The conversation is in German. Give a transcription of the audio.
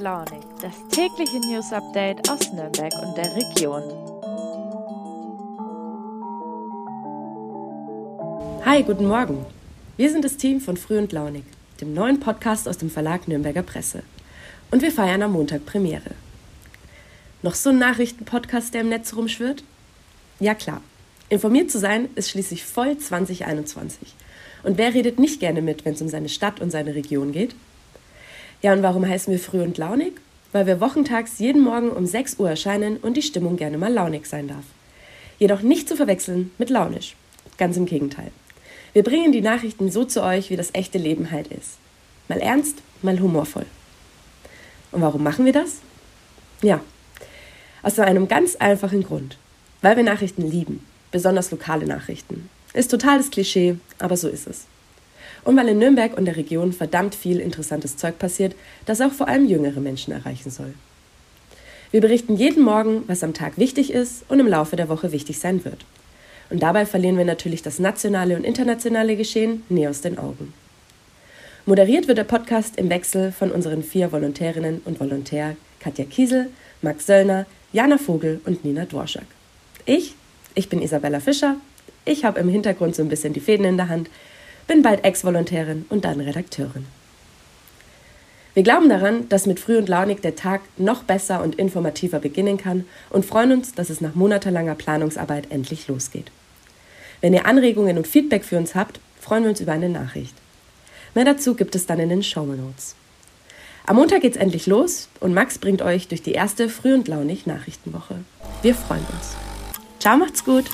launig, das tägliche News Update aus Nürnberg und der Region. Hi, guten Morgen. Wir sind das Team von Früh und Launig, dem neuen Podcast aus dem Verlag Nürnberger Presse. Und wir feiern am Montag Premiere. Noch so ein Nachrichtenpodcast, der im Netz rumschwirrt? Ja klar. Informiert zu sein ist schließlich voll 2021. Und wer redet nicht gerne mit, wenn es um seine Stadt und seine Region geht? Ja, und warum heißen wir früh und launig? Weil wir wochentags jeden Morgen um 6 Uhr erscheinen und die Stimmung gerne mal launig sein darf. Jedoch nicht zu verwechseln mit launisch. Ganz im Gegenteil. Wir bringen die Nachrichten so zu euch, wie das echte Leben halt ist. Mal ernst, mal humorvoll. Und warum machen wir das? Ja, aus einem ganz einfachen Grund. Weil wir Nachrichten lieben, besonders lokale Nachrichten. Ist totales Klischee, aber so ist es und weil in Nürnberg und der Region verdammt viel interessantes Zeug passiert, das auch vor allem jüngere Menschen erreichen soll. Wir berichten jeden Morgen, was am Tag wichtig ist und im Laufe der Woche wichtig sein wird. Und dabei verlieren wir natürlich das nationale und internationale Geschehen nie aus den Augen. Moderiert wird der Podcast im Wechsel von unseren vier Volontärinnen und Volontär Katja Kiesel, Max Söllner, Jana Vogel und Nina Dworschak. Ich, ich bin Isabella Fischer. Ich habe im Hintergrund so ein bisschen die Fäden in der Hand, bin bald Ex-Volontärin und dann Redakteurin. Wir glauben daran, dass mit Früh und Launig der Tag noch besser und informativer beginnen kann und freuen uns, dass es nach monatelanger Planungsarbeit endlich losgeht. Wenn ihr Anregungen und Feedback für uns habt, freuen wir uns über eine Nachricht. Mehr dazu gibt es dann in den Show Notes. Am Montag geht's endlich los und Max bringt euch durch die erste Früh und Launig Nachrichtenwoche. Wir freuen uns. Ciao, macht's gut!